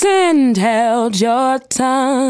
and held your tongue.